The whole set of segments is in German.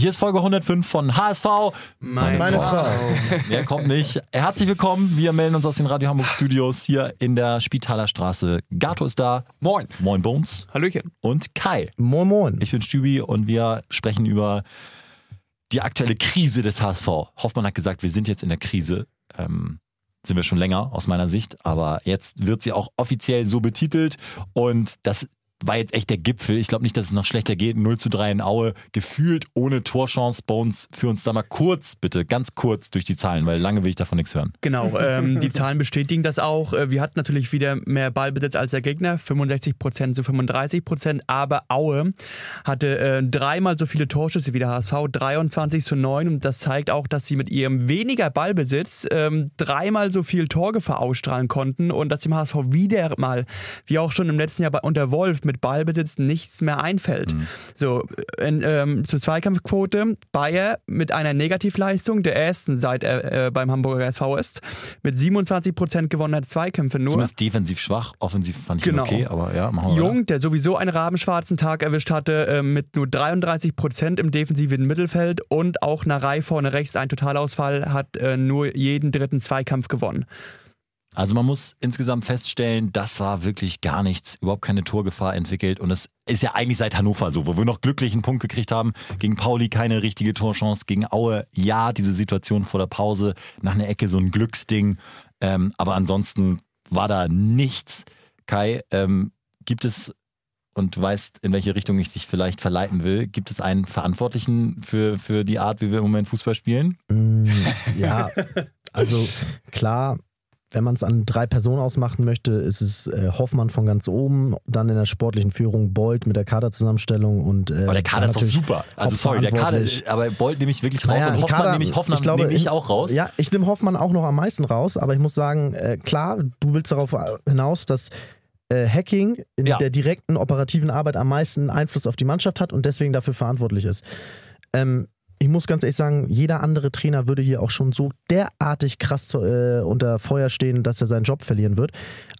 Hier ist Folge 105 von HSV. Meine, Meine Frau. Frau. Wer kommt nicht? Herzlich willkommen. Wir melden uns aus den Radio Hamburg Studios hier in der Spitaler Straße. Gato ist da. Moin. Moin Bones. Hallöchen. Und Kai. Moin Moin. Ich bin Stübi und wir sprechen über die aktuelle Krise des HSV. Hoffmann hat gesagt, wir sind jetzt in der Krise. Ähm, sind wir schon länger aus meiner Sicht, aber jetzt wird sie auch offiziell so betitelt und das war jetzt echt der Gipfel. Ich glaube nicht, dass es noch schlechter geht. 0 zu 3 in Aue. Gefühlt ohne Torchance. Bones, für uns da mal kurz, bitte, ganz kurz durch die Zahlen, weil lange will ich davon nichts hören. Genau, ähm, die Zahlen bestätigen das auch. Äh, wir hatten natürlich wieder mehr Ballbesitz als der Gegner, 65 Prozent zu 35 Prozent, aber Aue hatte äh, dreimal so viele Torschüsse wie der HSV, 23 zu 9 und das zeigt auch, dass sie mit ihrem weniger Ballbesitz ähm, dreimal so viel Torgefahr ausstrahlen konnten und dass dem HSV wieder mal, wie auch schon im letzten Jahr bei, unter Wolf, mit Ballbesitz nichts mehr einfällt. Mhm. So, in, ähm, zur Zweikampfquote, Bayer mit einer Negativleistung, der ersten seit er äh, beim Hamburger SV ist, mit 27 Prozent gewonnener Zweikämpfe nur. Zumindest defensiv schwach, offensiv fand ich genau. okay, aber ja, machen wir Jung, weiter. der sowieso einen rabenschwarzen Tag erwischt hatte, äh, mit nur 33 Prozent im defensiven Mittelfeld und auch Narei vorne rechts ein Totalausfall, hat äh, nur jeden dritten Zweikampf gewonnen. Also man muss insgesamt feststellen, das war wirklich gar nichts, überhaupt keine Torgefahr entwickelt. Und das ist ja eigentlich seit Hannover so, wo wir noch glücklich einen Punkt gekriegt haben. Gegen Pauli keine richtige Torchance, gegen Aue ja, diese Situation vor der Pause, nach einer Ecke so ein Glücksding. Ähm, aber ansonsten war da nichts. Kai, ähm, gibt es, und du weißt, in welche Richtung ich dich vielleicht verleiten will, gibt es einen Verantwortlichen für, für die Art, wie wir im Moment Fußball spielen? Mm, ja, also klar, wenn man es an drei Personen ausmachen möchte, ist es äh, Hoffmann von ganz oben, dann in der sportlichen Führung Bolt mit der Kaderzusammenstellung und. Äh, aber der Kader ist doch super. Also sorry, der Kader, aber Bolt nehme ich wirklich raus naja, und Hoffmann Kader, nehme ich, Hoffmann ich glaube, nehme ich auch raus. Ja, ich nehme Hoffmann auch noch am meisten raus, aber ich muss sagen, äh, klar, du willst darauf hinaus, dass äh, Hacking in ja. der direkten operativen Arbeit am meisten Einfluss auf die Mannschaft hat und deswegen dafür verantwortlich ist. Ähm, ich muss ganz ehrlich sagen, jeder andere Trainer würde hier auch schon so derartig krass äh, unter Feuer stehen, dass er seinen Job verlieren wird.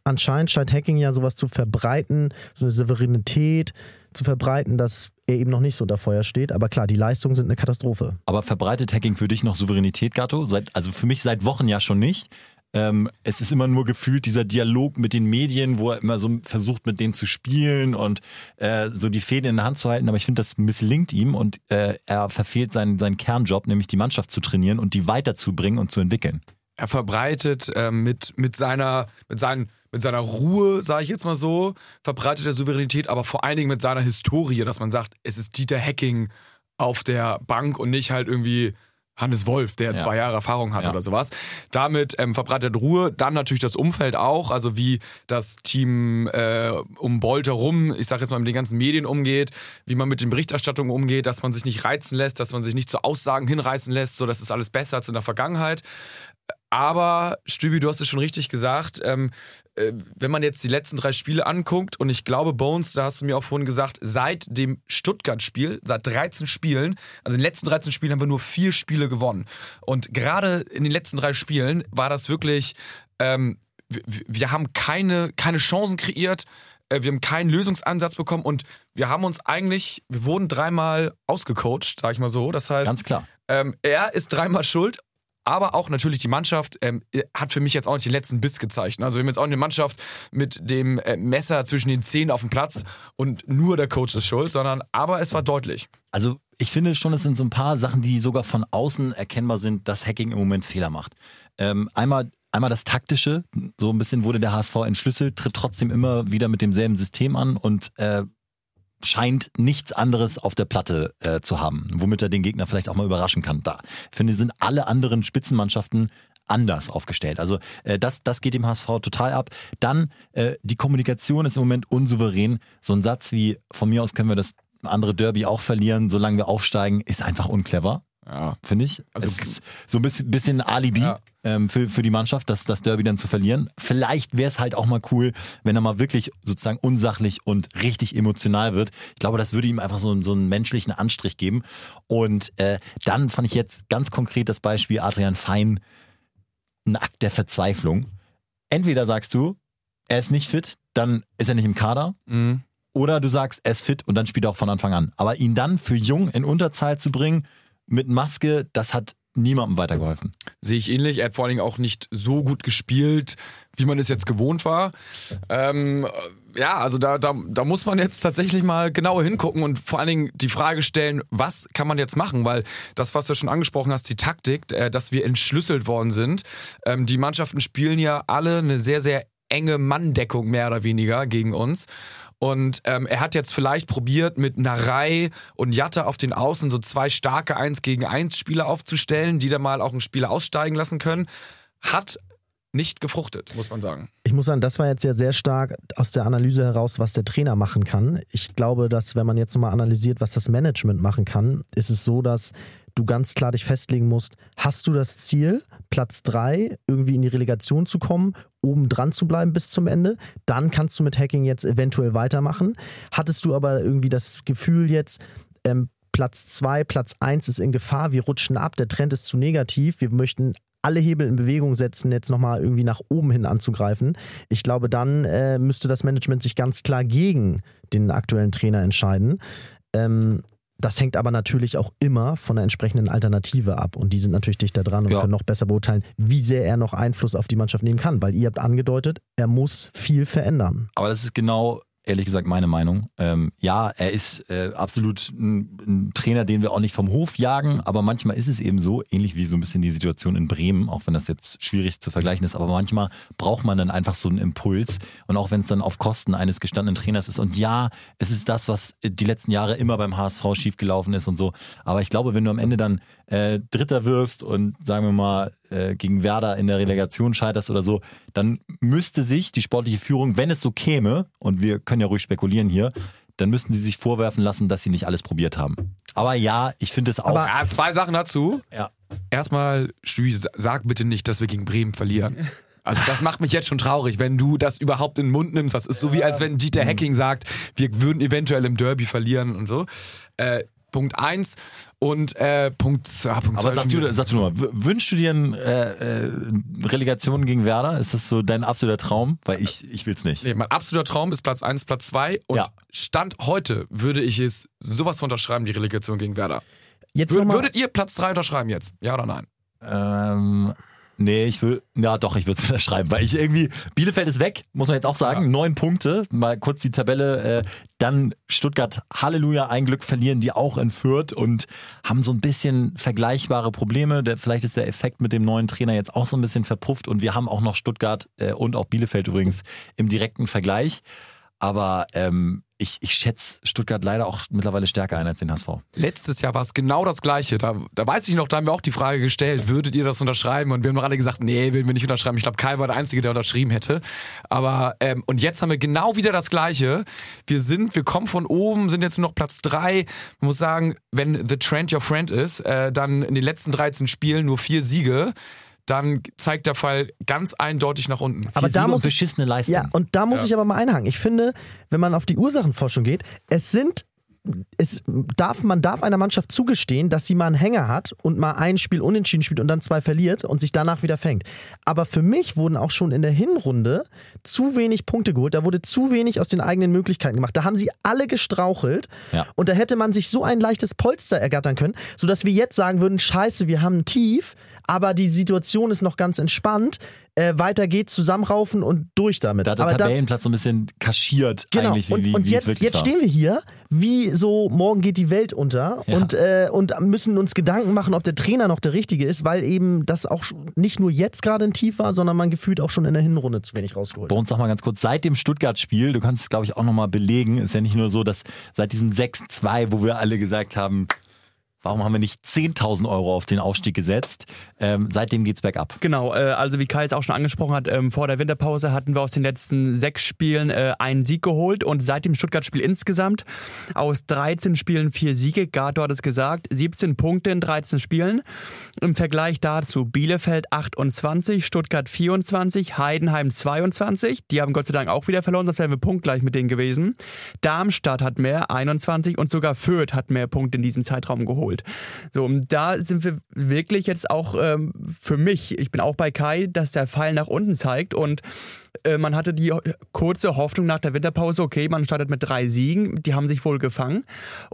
Anscheinend scheint Hacking ja sowas zu verbreiten, so eine Souveränität zu verbreiten, dass er eben noch nicht so unter Feuer steht. Aber klar, die Leistungen sind eine Katastrophe. Aber verbreitet Hacking für dich noch Souveränität, Gatto? Seit, also für mich seit Wochen ja schon nicht. Ähm, es ist immer nur gefühlt dieser Dialog mit den Medien, wo er immer so versucht, mit denen zu spielen und äh, so die Fäden in der Hand zu halten. Aber ich finde, das misslingt ihm und äh, er verfehlt seinen, seinen Kernjob, nämlich die Mannschaft zu trainieren und die weiterzubringen und zu entwickeln. Er verbreitet äh, mit, mit, seiner, mit, seinen, mit seiner Ruhe, sage ich jetzt mal so, verbreitet er Souveränität, aber vor allen Dingen mit seiner Historie, dass man sagt, es ist Dieter Hacking auf der Bank und nicht halt irgendwie Hannes Wolf, der ja. zwei Jahre Erfahrung hat ja. oder sowas. Damit ähm, verbreitet Ruhe. Dann natürlich das Umfeld auch, also wie das Team äh, um Bolt herum, ich sage jetzt mal mit den ganzen Medien umgeht, wie man mit den Berichterstattungen umgeht, dass man sich nicht reizen lässt, dass man sich nicht zu Aussagen hinreißen lässt, so das ist alles besser als in der Vergangenheit. Aber Stübi, du hast es schon richtig gesagt. Ähm, äh, wenn man jetzt die letzten drei Spiele anguckt, und ich glaube, Bones, da hast du mir auch vorhin gesagt, seit dem Stuttgart-Spiel, seit 13 Spielen, also in den letzten 13 Spielen haben wir nur vier Spiele gewonnen. Und gerade in den letzten drei Spielen war das wirklich, ähm, wir, wir haben keine, keine Chancen kreiert, äh, wir haben keinen Lösungsansatz bekommen und wir haben uns eigentlich, wir wurden dreimal ausgecoacht, sag ich mal so. Das heißt, ganz klar. Ähm, er ist dreimal schuld aber auch natürlich die Mannschaft ähm, hat für mich jetzt auch nicht den letzten Biss gezeigt. Also wir haben jetzt auch eine Mannschaft mit dem äh, Messer zwischen den Zähnen auf dem Platz und nur der Coach ist schuld, sondern aber es war deutlich. Also ich finde schon, es sind so ein paar Sachen, die sogar von außen erkennbar sind, dass Hacking im Moment Fehler macht. Ähm, einmal Einmal das Taktische, so ein bisschen wurde der HSV entschlüsselt, tritt trotzdem immer wieder mit demselben System an und äh, scheint nichts anderes auf der Platte äh, zu haben, womit er den Gegner vielleicht auch mal überraschen kann. Da ich finde, sind alle anderen Spitzenmannschaften anders aufgestellt. Also äh, das, das geht dem HSV total ab. Dann äh, die Kommunikation ist im Moment unsouverän. So ein Satz wie von mir aus können wir das andere Derby auch verlieren, solange wir aufsteigen, ist einfach unclever. Ja. Finde ich. Also so ein bisschen, bisschen Alibi ja. ähm, für, für die Mannschaft, das, das Derby dann zu verlieren. Vielleicht wäre es halt auch mal cool, wenn er mal wirklich sozusagen unsachlich und richtig emotional wird. Ich glaube, das würde ihm einfach so, so einen menschlichen Anstrich geben. Und äh, dann fand ich jetzt ganz konkret das Beispiel Adrian Fein ein Akt der Verzweiflung. Entweder sagst du, er ist nicht fit, dann ist er nicht im Kader. Mhm. Oder du sagst, er ist fit und dann spielt er auch von Anfang an. Aber ihn dann für jung in Unterzahl zu bringen, mit Maske, das hat niemandem weitergeholfen. Sehe ich ähnlich. Er hat vor allen Dingen auch nicht so gut gespielt, wie man es jetzt gewohnt war. Ähm, ja, also da, da, da muss man jetzt tatsächlich mal genauer hingucken und vor allen Dingen die Frage stellen, was kann man jetzt machen? Weil das, was du schon angesprochen hast, die Taktik, äh, dass wir entschlüsselt worden sind. Ähm, die Mannschaften spielen ja alle eine sehr, sehr enge Manndeckung mehr oder weniger gegen uns. Und ähm, er hat jetzt vielleicht probiert, mit Narei und Jatta auf den Außen so zwei starke 1 gegen 1 Spieler aufzustellen, die dann mal auch einen Spieler aussteigen lassen können. Hat nicht gefruchtet, muss man sagen. Ich muss sagen, das war jetzt ja sehr stark aus der Analyse heraus, was der Trainer machen kann. Ich glaube, dass wenn man jetzt nochmal analysiert, was das Management machen kann, ist es so, dass du ganz klar dich festlegen musst, hast du das Ziel, Platz 3 irgendwie in die Relegation zu kommen, oben dran zu bleiben bis zum Ende, dann kannst du mit Hacking jetzt eventuell weitermachen. Hattest du aber irgendwie das Gefühl jetzt, ähm, Platz 2, Platz 1 ist in Gefahr, wir rutschen ab, der Trend ist zu negativ, wir möchten alle Hebel in Bewegung setzen, jetzt nochmal irgendwie nach oben hin anzugreifen. Ich glaube, dann äh, müsste das Management sich ganz klar gegen den aktuellen Trainer entscheiden. Ähm, das hängt aber natürlich auch immer von der entsprechenden Alternative ab. Und die sind natürlich dichter dran und ja. können noch besser beurteilen, wie sehr er noch Einfluss auf die Mannschaft nehmen kann. Weil ihr habt angedeutet, er muss viel verändern. Aber das ist genau ehrlich gesagt meine Meinung. Ähm, ja, er ist äh, absolut ein, ein, Trainer, den wir auch nicht vom Hof jagen, aber manchmal ist es eben so, ähnlich wie so ein bisschen die Situation in Bremen, auch wenn das jetzt schwierig zu vergleichen ist, aber manchmal braucht man dann einfach so einen Impuls und auch wenn es dann auf Kosten eines gestandenen Trainers ist. Und ja, es ist das, was die letzten Jahre immer beim HSV schiefgelaufen ist und so. Aber ich glaube, wenn du am Ende dann äh, Dritter wirst und sagen wir mal äh, gegen Werder in der Relegation scheiterst oder so, dann müsste sich die sportliche Führung, wenn es so käme, und wir können ja ruhig spekulieren hier, dann müssten sie sich vorwerfen lassen, dass sie nicht alles probiert haben. Aber ja, ich finde es auch. Aber ja, zwei Sachen dazu. Ja. Erstmal, Stüi, sag bitte nicht, dass wir gegen Bremen verlieren. Also das macht mich jetzt schon traurig, wenn du das überhaupt in den Mund nimmst. Das ist so wie als wenn Dieter Hacking sagt, wir würden eventuell im Derby verlieren und so. Äh, Punkt 1 und äh, Punkt 2. Ah, Aber sag du, sag du mal, wünschst du dir eine äh, äh, Relegation gegen Werder? Ist das so dein absoluter Traum? Weil ich, ich will es nicht. Nee, mein absoluter Traum ist Platz 1, Platz 2 und ja. Stand heute würde ich es sowas unterschreiben, die Relegation gegen Werder. Jetzt Wür würdet ihr Platz 3 unterschreiben jetzt? Ja oder nein? Ähm, Nee, ich will, ja doch, ich würde es unterschreiben, weil ich irgendwie, Bielefeld ist weg, muss man jetzt auch sagen, ja. neun Punkte, mal kurz die Tabelle, äh, dann Stuttgart, Halleluja, ein Glück verlieren die auch in Fürth und haben so ein bisschen vergleichbare Probleme, der, vielleicht ist der Effekt mit dem neuen Trainer jetzt auch so ein bisschen verpufft und wir haben auch noch Stuttgart äh, und auch Bielefeld übrigens im direkten Vergleich. Aber ähm, ich, ich schätze Stuttgart leider auch mittlerweile stärker ein als den HSV. Letztes Jahr war es genau das Gleiche. Da, da weiß ich noch, da haben wir auch die Frage gestellt, würdet ihr das unterschreiben? Und wir haben alle gesagt, nee, würden wir nicht unterschreiben. Ich glaube, Kai war der Einzige, der unterschrieben hätte. Aber, ähm, und jetzt haben wir genau wieder das Gleiche. Wir sind, wir kommen von oben, sind jetzt nur noch Platz drei. Man muss sagen, wenn The Trend Your Friend ist, äh, dann in den letzten 13 Spielen nur vier Siege dann zeigt der Fall ganz eindeutig nach unten. Aber da muss beschissene Leistung. Ja, und da muss ja. ich aber mal einhaken. Ich finde, wenn man auf die Ursachenforschung geht, es sind es darf, man darf einer Mannschaft zugestehen, dass sie mal einen Hänger hat und mal ein Spiel unentschieden spielt und dann zwei verliert und sich danach wieder fängt. Aber für mich wurden auch schon in der Hinrunde zu wenig Punkte geholt. Da wurde zu wenig aus den eigenen Möglichkeiten gemacht. Da haben sie alle gestrauchelt ja. und da hätte man sich so ein leichtes Polster ergattern können, sodass wir jetzt sagen würden: Scheiße, wir haben ein Tief aber die Situation ist noch ganz entspannt. Äh, weiter geht's, zusammenraufen und durch damit. Da hat der aber Tabellenplatz so ein bisschen kaschiert genau. eigentlich. Wie, und, wie, und jetzt, jetzt stehen wir hier, wie so morgen geht die Welt unter ja. und, äh, und müssen uns Gedanken machen, ob der Trainer noch der richtige ist, weil eben das auch nicht nur jetzt gerade ein Tief war, sondern man gefühlt auch schon in der Hinrunde zu wenig rausgeholt Bei uns sag mal ganz kurz, seit dem Stuttgart-Spiel, du kannst es glaube ich auch nochmal belegen, ist ja nicht nur so, dass seit diesem 6-2, wo wir alle gesagt haben, Warum haben wir nicht 10.000 Euro auf den Aufstieg gesetzt? Ähm, seitdem geht's bergab. Genau, äh, also wie Kai es auch schon angesprochen hat, ähm, vor der Winterpause hatten wir aus den letzten sechs Spielen äh, einen Sieg geholt und seit dem Stuttgart-Spiel insgesamt aus 13 Spielen vier Siege. Gato hat es gesagt, 17 Punkte in 13 Spielen. Im Vergleich dazu Bielefeld 28, Stuttgart 24, Heidenheim 22. Die haben Gott sei Dank auch wieder verloren, das wären wir punktgleich mit denen gewesen. Darmstadt hat mehr, 21 und sogar Fürth hat mehr Punkte in diesem Zeitraum geholt. Geholt. So, und da sind wir wirklich jetzt auch ähm, für mich, ich bin auch bei Kai, dass der Pfeil nach unten zeigt und äh, man hatte die kurze Hoffnung nach der Winterpause, okay, man startet mit drei Siegen, die haben sich wohl gefangen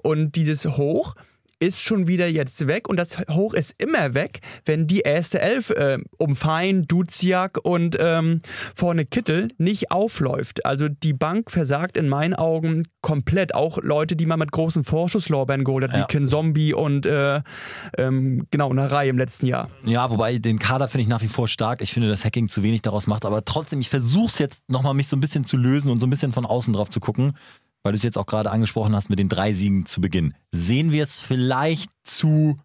und dieses Hoch ist schon wieder jetzt weg und das Hoch ist immer weg, wenn die erste Elf äh, um Fein, Duziak und ähm, vorne Kittel nicht aufläuft. Also die Bank versagt in meinen Augen komplett. Auch Leute, die man mit großen Vorschusslorbeeren geholt hat, ja. wie Kin Zombie und äh, ähm, genau, eine Reihe im letzten Jahr. Ja, wobei den Kader finde ich nach wie vor stark. Ich finde, dass Hacking zu wenig daraus macht, aber trotzdem, ich versuche es jetzt nochmal mich so ein bisschen zu lösen und so ein bisschen von außen drauf zu gucken weil du es jetzt auch gerade angesprochen hast mit den drei Siegen zu Beginn. Sehen wir es vielleicht zu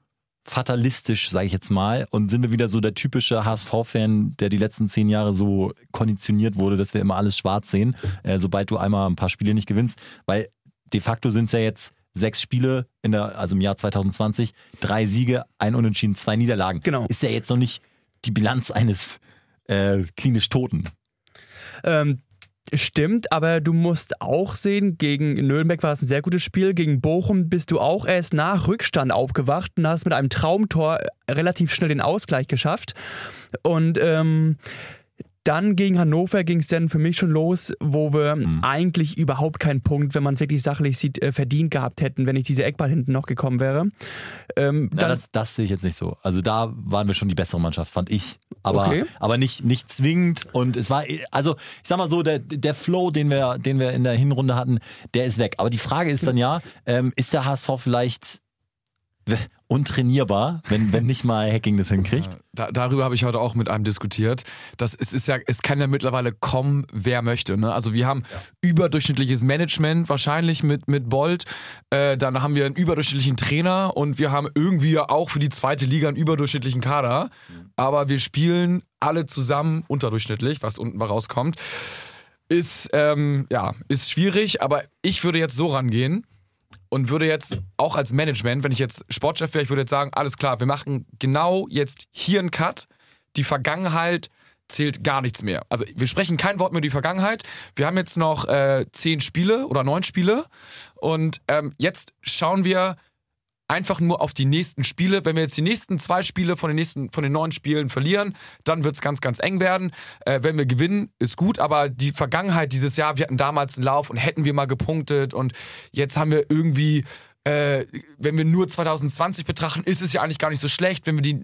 fatalistisch, sage ich jetzt mal, und sind wir wieder so der typische HSV-Fan, der die letzten zehn Jahre so konditioniert wurde, dass wir immer alles schwarz sehen, äh, sobald du einmal ein paar Spiele nicht gewinnst, weil de facto sind es ja jetzt sechs Spiele in der, also im Jahr 2020, drei Siege, ein Unentschieden, zwei Niederlagen. Genau. Ist ja jetzt noch nicht die Bilanz eines äh, klinisch Toten. Ähm, Stimmt, aber du musst auch sehen, gegen Nürnberg war es ein sehr gutes Spiel, gegen Bochum bist du auch erst nach Rückstand aufgewacht und hast mit einem Traumtor relativ schnell den Ausgleich geschafft. Und ähm, dann gegen Hannover ging es dann für mich schon los, wo wir mhm. eigentlich überhaupt keinen Punkt, wenn man es wirklich sachlich sieht, äh, verdient gehabt hätten, wenn nicht diese Eckball hinten noch gekommen wäre. Ähm, ja, das, das sehe ich jetzt nicht so. Also da waren wir schon die bessere Mannschaft, fand ich. Aber, okay. aber nicht, nicht zwingend. Und es war, also ich sag mal so, der, der Flow, den wir, den wir in der Hinrunde hatten, der ist weg. Aber die Frage ist dann ja, ähm, ist der HSV vielleicht untrainierbar, wenn, wenn nicht mal Hacking das hinkriegt. Da, darüber habe ich heute auch mit einem diskutiert. Das, es, ist ja, es kann ja mittlerweile kommen, wer möchte. Ne? Also wir haben ja. überdurchschnittliches Management, wahrscheinlich mit, mit Bolt. Äh, dann haben wir einen überdurchschnittlichen Trainer und wir haben irgendwie auch für die zweite Liga einen überdurchschnittlichen Kader. Aber wir spielen alle zusammen unterdurchschnittlich, was unten mal rauskommt. Ist, ähm, ja, ist schwierig, aber ich würde jetzt so rangehen und würde jetzt auch als Management, wenn ich jetzt Sportchef wäre, ich würde jetzt sagen, alles klar, wir machen genau jetzt hier einen Cut. Die Vergangenheit zählt gar nichts mehr. Also wir sprechen kein Wort mehr über die Vergangenheit. Wir haben jetzt noch äh, zehn Spiele oder neun Spiele und ähm, jetzt schauen wir, einfach nur auf die nächsten Spiele. Wenn wir jetzt die nächsten zwei Spiele von den nächsten, von den neun Spielen verlieren, dann wird es ganz, ganz eng werden. Äh, wenn wir gewinnen, ist gut, aber die Vergangenheit dieses Jahr, wir hatten damals einen Lauf und hätten wir mal gepunktet und jetzt haben wir irgendwie äh, wenn wir nur 2020 betrachten, ist es ja eigentlich gar nicht so schlecht. Wenn wir die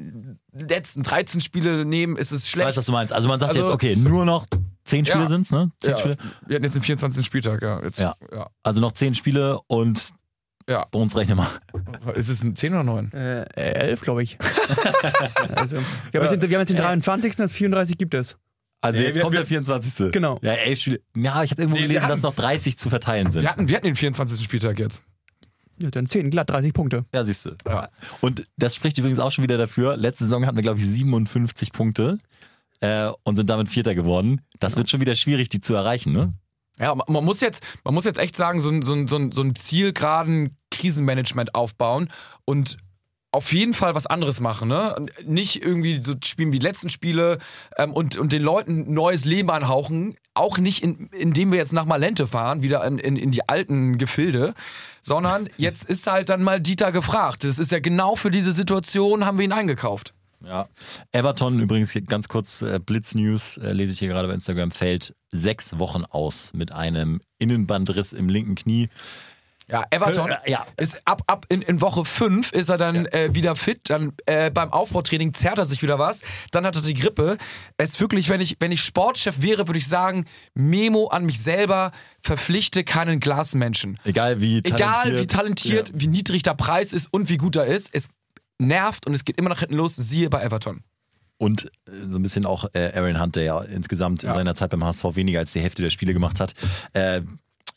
letzten 13 Spiele nehmen, ist es schlecht. Ich weiß, was du meinst. Also man sagt also, jetzt, okay, nur noch 10 Spiele ja, sind es, ne? 10 ja. Spiele. Wir hatten jetzt den 24. Spieltag, ja. Jetzt, ja. ja. Also noch 10 Spiele und ja. Bei uns rechne mal. Ist es ein 10 oder 9? Äh, 11, glaube ich. also, wir, haben jetzt, wir haben jetzt den 23. das 34 gibt es. Also jetzt wir, kommt wir, der 24. Genau. Ja, elf Spiele. Ja, ich habe irgendwo nee, gelesen, hatten, dass noch 30 zu verteilen sind. Wir hatten, wir hatten den 24. Spieltag jetzt. Ja, dann 10, glatt 30 Punkte. Ja, siehst du. Ja. Und das spricht übrigens auch schon wieder dafür. Letzte Saison hatten wir, glaube ich, 57 Punkte äh, und sind damit Vierter geworden. Das ja. wird schon wieder schwierig, die zu erreichen, ne? Ja, man muss jetzt, man muss jetzt echt sagen, so, so, so, so ein zielgeraden Krisenmanagement aufbauen und auf jeden Fall was anderes machen, ne? Nicht irgendwie so spielen wie die letzten Spiele ähm, und, und den Leuten neues Leben anhauchen. Auch nicht, in, indem wir jetzt nach Malente fahren, wieder in, in, in die alten Gefilde, sondern jetzt ist halt dann mal Dieter gefragt. Das ist ja genau für diese Situation, haben wir ihn eingekauft. Ja. Everton übrigens ganz kurz äh, Blitznews äh, lese ich hier gerade bei Instagram fällt sechs Wochen aus mit einem Innenbandriss im linken Knie. Ja, Everton äh, ja. ist ab, ab in, in Woche 5 ist er dann ja. äh, wieder fit. Dann äh, beim Aufbautraining zerrt er sich wieder was. Dann hat er die Grippe. Es ist wirklich, wenn ich, wenn ich Sportchef wäre, würde ich sagen, Memo an mich selber, verpflichte keinen Glasmenschen. Egal wie talentiert. Egal wie talentiert, ja. wie niedrig der Preis ist und wie gut er ist. Es nervt und es geht immer nach hinten los, siehe bei Everton. Und äh, so ein bisschen auch äh, Aaron Hunt, der ja insgesamt ja. in seiner Zeit beim HSV weniger als die Hälfte der Spiele gemacht hat. Äh,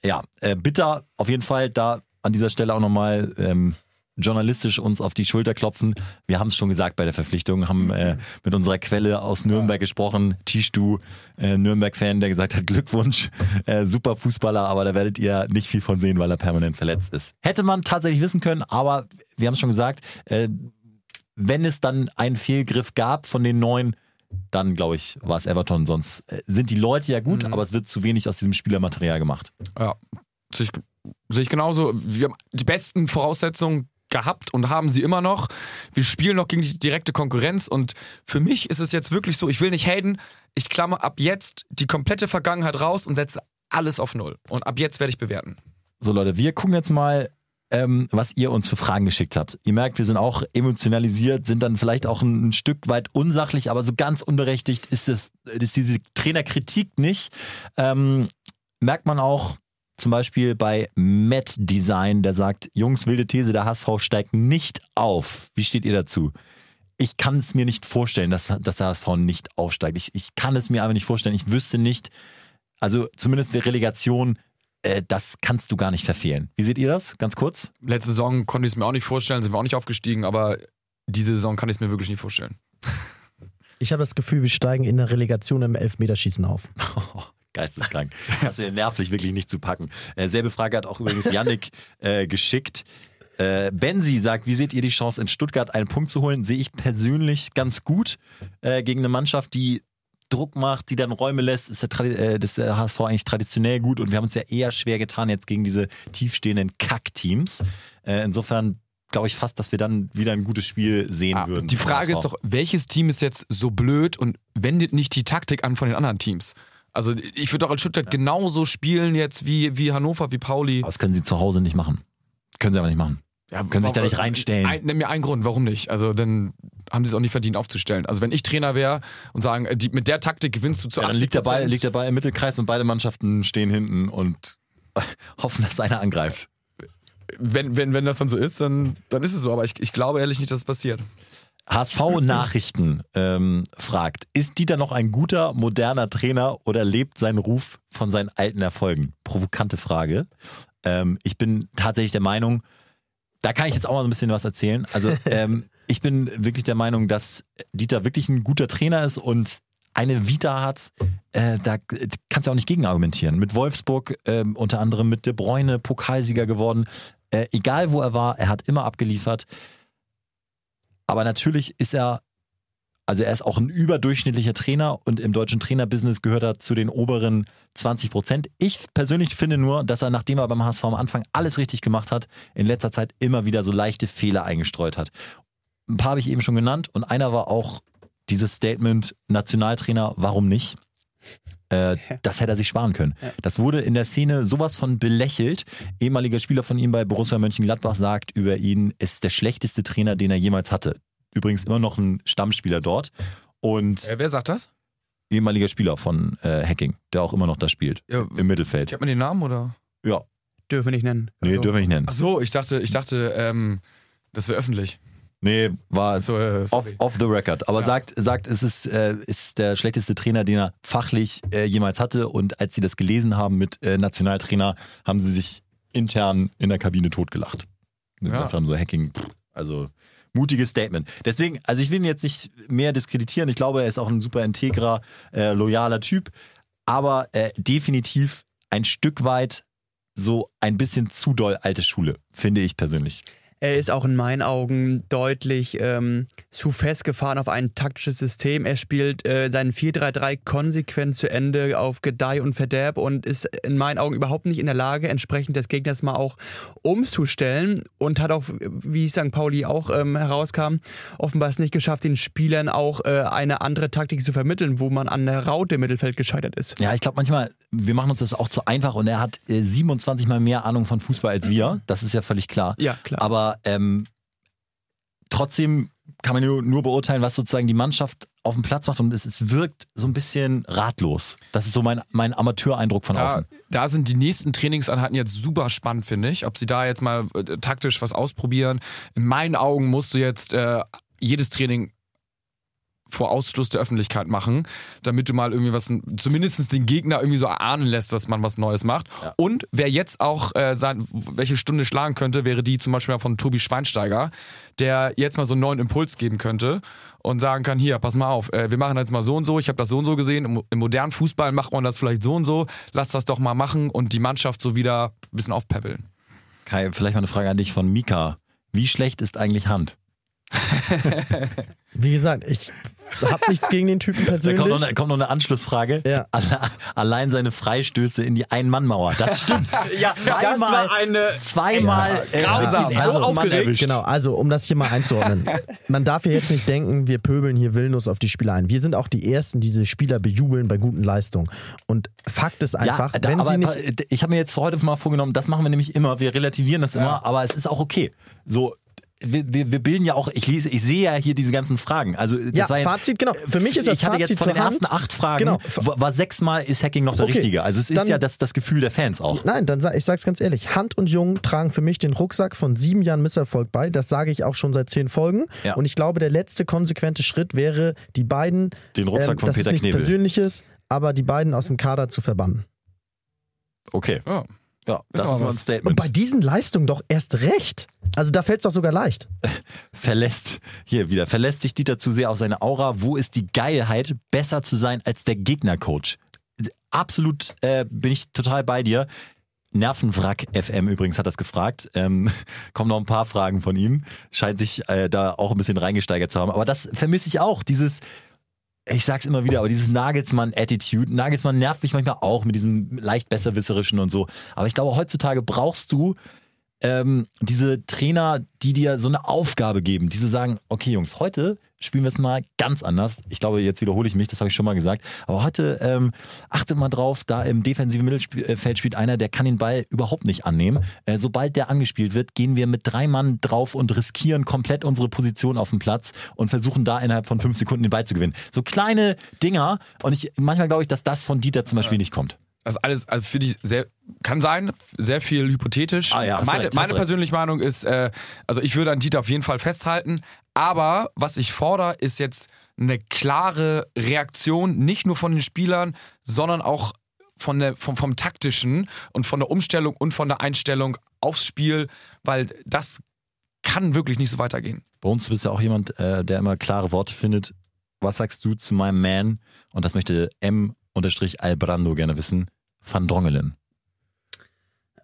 ja, äh, bitter auf jeden Fall da an dieser Stelle auch nochmal ähm, journalistisch uns auf die Schulter klopfen. Wir haben es schon gesagt bei der Verpflichtung, haben äh, mit unserer Quelle aus Nürnberg ja. gesprochen, Tischdu, äh, Nürnberg-Fan, der gesagt hat, Glückwunsch, äh, super Fußballer, aber da werdet ihr nicht viel von sehen, weil er permanent verletzt ist. Hätte man tatsächlich wissen können, aber wir haben es schon gesagt, äh, wenn es dann einen Fehlgriff gab von den neun, dann glaube ich, war es Everton. Sonst äh, sind die Leute ja gut, mhm. aber es wird zu wenig aus diesem Spielermaterial gemacht. Ja, sehe ich, sehe ich genauso. Wir haben die besten Voraussetzungen gehabt und haben sie immer noch. Wir spielen noch gegen die direkte Konkurrenz und für mich ist es jetzt wirklich so, ich will nicht haten, ich klammer ab jetzt die komplette Vergangenheit raus und setze alles auf Null. Und ab jetzt werde ich bewerten. So Leute, wir gucken jetzt mal, ähm, was ihr uns für Fragen geschickt habt. Ihr merkt, wir sind auch emotionalisiert, sind dann vielleicht auch ein, ein Stück weit unsachlich, aber so ganz unberechtigt ist, es, ist diese Trainerkritik nicht. Ähm, merkt man auch, zum Beispiel bei Matt Design, der sagt, Jungs, wilde These, der HSV steigt nicht auf. Wie steht ihr dazu? Ich kann es mir nicht vorstellen, dass, dass der HSV nicht aufsteigt. Ich, ich kann es mir aber nicht vorstellen. Ich wüsste nicht, also zumindest Relegation, äh, das kannst du gar nicht verfehlen. Wie seht ihr das? Ganz kurz. Letzte Saison konnte ich es mir auch nicht vorstellen, sind wir auch nicht aufgestiegen, aber diese Saison kann ich es mir wirklich nicht vorstellen. Ich habe das Gefühl, wir steigen in der Relegation im Elfmeterschießen auf. Geisteskrank. Das ist nervlich wirklich nicht zu packen. Äh, selbe Frage hat auch übrigens Yannick äh, geschickt. Äh, Benzi sagt, wie seht ihr die Chance in Stuttgart einen Punkt zu holen? Sehe ich persönlich ganz gut äh, gegen eine Mannschaft, die Druck macht, die dann Räume lässt, ist der, äh, das der HSV eigentlich traditionell gut und wir haben uns ja eher schwer getan jetzt gegen diese tiefstehenden Kackteams. Äh, insofern glaube ich fast, dass wir dann wieder ein gutes Spiel sehen ah, würden. Die Frage ist doch, welches Team ist jetzt so blöd und wendet nicht die Taktik an von den anderen Teams? Also ich würde doch als Stuttgart ja. genauso spielen jetzt wie, wie Hannover, wie Pauli. Das können sie zu Hause nicht machen. Können sie aber nicht machen. Ja, können sich da nicht reinstellen. Ein, nenn mir einen Grund, warum nicht. Also dann haben sie es auch nicht verdient aufzustellen. Also wenn ich Trainer wäre und sagen, die, mit der Taktik gewinnst du zu ja, 80 Dann liegt der, Ball, liegt der Ball im Mittelkreis und beide Mannschaften stehen hinten und hoffen, dass einer angreift. Wenn, wenn, wenn das dann so ist, dann, dann ist es so. Aber ich, ich glaube ehrlich nicht, dass es passiert. HSV-Nachrichten ähm, fragt, ist Dieter noch ein guter, moderner Trainer oder lebt sein Ruf von seinen alten Erfolgen? Provokante Frage. Ähm, ich bin tatsächlich der Meinung, da kann ich jetzt auch mal so ein bisschen was erzählen. Also ähm, ich bin wirklich der Meinung, dass Dieter wirklich ein guter Trainer ist und eine Vita hat, äh, da kannst du auch nicht gegen argumentieren. Mit Wolfsburg, äh, unter anderem mit De Bruyne, Pokalsieger geworden. Äh, egal wo er war, er hat immer abgeliefert. Aber natürlich ist er, also er ist auch ein überdurchschnittlicher Trainer und im deutschen Trainerbusiness gehört er zu den oberen 20 Prozent. Ich persönlich finde nur, dass er, nachdem er beim HSV am Anfang alles richtig gemacht hat, in letzter Zeit immer wieder so leichte Fehler eingestreut hat. Ein paar habe ich eben schon genannt und einer war auch dieses Statement Nationaltrainer, warum nicht? Äh, das hätte er sich sparen können. Das wurde in der Szene sowas von belächelt. Ehemaliger Spieler von ihm bei Borussia Mönchengladbach sagt über ihn, ist der schlechteste Trainer, den er jemals hatte. Übrigens immer noch ein Stammspieler dort. Und äh, wer sagt das? Ehemaliger Spieler von äh, Hacking, der auch immer noch da spielt. Ja, Im Mittelfeld. Ich habe mir den Namen oder? Ja. Dürfen wir nicht nennen. Nee, also. dürfen wir nicht nennen. Ach so, ich dachte, ich dachte, ähm, das wäre öffentlich. Nee, war so, äh, off, off, the record. Aber ja. sagt, sagt, es ist, äh, ist der schlechteste Trainer, den er fachlich äh, jemals hatte. Und als sie das gelesen haben mit äh, Nationaltrainer, haben sie sich intern in der Kabine totgelacht. Und ja. haben so Hacking, also mutiges Statement. Deswegen, also ich will ihn jetzt nicht mehr diskreditieren. Ich glaube, er ist auch ein super integrer, äh, loyaler Typ. Aber äh, definitiv ein Stück weit so ein bisschen zu doll alte Schule, finde ich persönlich. Er ist auch in meinen Augen deutlich ähm, zu festgefahren auf ein taktisches System. Er spielt äh, seinen 4-3-3 konsequent zu Ende auf Gedeih und Verderb und ist in meinen Augen überhaupt nicht in der Lage, entsprechend des Gegners mal auch umzustellen und hat auch, wie St. Pauli auch ähm, herauskam, offenbar es nicht geschafft, den Spielern auch äh, eine andere Taktik zu vermitteln, wo man an der Raute im Mittelfeld gescheitert ist. Ja, ich glaube manchmal, wir machen uns das auch zu einfach und er hat äh, 27 mal mehr Ahnung von Fußball als wir. Das ist ja völlig klar. Ja, klar. Aber ähm, trotzdem kann man nur, nur, beurteilen, was sozusagen die Mannschaft auf dem Platz macht und es, es wirkt so ein bisschen ratlos. Das ist so mein, mein Amateureindruck von da, außen. Da sind die nächsten Trainingseinheiten jetzt super spannend, finde ich. Ob sie da jetzt mal äh, taktisch was ausprobieren. In meinen Augen musst du jetzt äh, jedes Training vor Ausschluss der Öffentlichkeit machen, damit du mal irgendwie was, zumindest den Gegner irgendwie so erahnen lässt, dass man was Neues macht. Ja. Und wer jetzt auch äh, sein, welche Stunde schlagen könnte, wäre die zum Beispiel von Tobi Schweinsteiger, der jetzt mal so einen neuen Impuls geben könnte und sagen kann, hier, pass mal auf, äh, wir machen jetzt mal so und so, ich habe das so und so gesehen, im, im, modernen Fußball macht man das vielleicht so und so, lass das doch mal machen und die Mannschaft so wieder ein bisschen aufpäppeln. Kai, vielleicht mal eine Frage an dich von Mika. Wie schlecht ist eigentlich Hand? Wie gesagt, ich hab nichts gegen den Typen Da persönlich. kommt noch, eine, kommt noch eine Anschlussfrage. Ja. Alle, allein seine Freistöße in die Ein-Mann-Mauer. Das stimmt. Ja, zweimal, das war eine- zweimal äh, grausam. den So ersten Mann aufgeregt. erwischt. Genau, also um das hier mal einzuordnen. Man darf hier jetzt nicht denken, wir pöbeln hier willentlich auf die Spieler ein. Wir sind auch die Ersten, die diese Spieler bejubeln bei guten Leistungen. Und Fakt ist einfach, ja, da, wenn aber sie nicht. ich habe mir jetzt für heute mal vorgenommen, das machen wir nämlich immer, wir relativieren das immer, aber es ist auch okay. So, wir, wir, wir bilden ja auch, ich lese, ich sehe ja hier diese ganzen Fragen. Also das Ja, war jetzt, Fazit, genau. Für mich ist das Ich hatte Fazit jetzt von den ersten acht Fragen, Genau. war war sechsmal ist Hacking noch der Okay, richtige. Also es ist dann- ja das, das Gefühl der Fans auch. Nein, dann ich sag's ganz ehrlich. Hand und Jung tragen für mich den Rucksack von sieben Jahren Misserfolg bei. Das sage ich auch schon seit zehn Folgen. Ja. Und ich glaube, der letzte konsequente Schritt wäre, die beiden, Den Rucksack von das Peter ist nichts Knebel. Persönliches, aber die beiden aus dem Kader zu verbannen. Okay. Ja. Ja, das aber ist mal ein was. Und Statement. bei diesen Leistungen doch erst recht. Also da fällt's doch sogar leicht. verlässt, hier wieder, verlässt sich Dieter zu sehr auf seine Aura. Wo ist die Geilheit, besser zu sein als der Gegnercoach? Absolut äh, bin ich total bei dir. Nervenwrack FM übrigens hat das gefragt. Ähm, kommen noch ein paar Fragen von ihm. Scheint sich äh, da auch ein bisschen reingesteigert zu haben. Aber das vermisse ich auch. Dieses, ich sag's immer wieder, aber dieses Nagelsmann-Attitude. Nagelsmann nervt mich manchmal auch mit diesem leicht besserwisserischen und so. Aber ich glaube, heutzutage brauchst du ähm, diese Trainer, die dir so eine Aufgabe geben, die so sagen, okay Jungs, heute spielen wir es mal ganz anders. Ich glaube, jetzt wiederhole ich mich, das habe ich schon mal gesagt. Aber heute ähm, achtet mal drauf, da im defensiven Mittelfeld spielt einer, der kann den Ball überhaupt nicht annehmen. Äh, sobald der angespielt wird, gehen wir mit drei Mann drauf und riskieren komplett unsere Position auf dem Platz und versuchen da innerhalb von fünf Sekunden den Ball zu gewinnen. So kleine Dinger und ich manchmal glaube ich, dass das von Dieter zum Beispiel nicht kommt. Das alles, also finde ich sehr, kann sein, sehr viel hypothetisch. Ah ja, meine recht, meine recht. persönliche Meinung ist, äh, also ich würde an Dieter auf jeden Fall festhalten, aber was ich fordere, ist jetzt eine klare Reaktion, nicht nur von den Spielern, sondern auch von der, vom, vom taktischen und von der Umstellung und von der Einstellung aufs Spiel, weil das kann wirklich nicht so weitergehen. Bei uns bist du ja auch jemand, äh, der immer klare Worte findet. Was sagst du zu meinem Man? Und das möchte M-Albrando gerne wissen. Van Drongelen.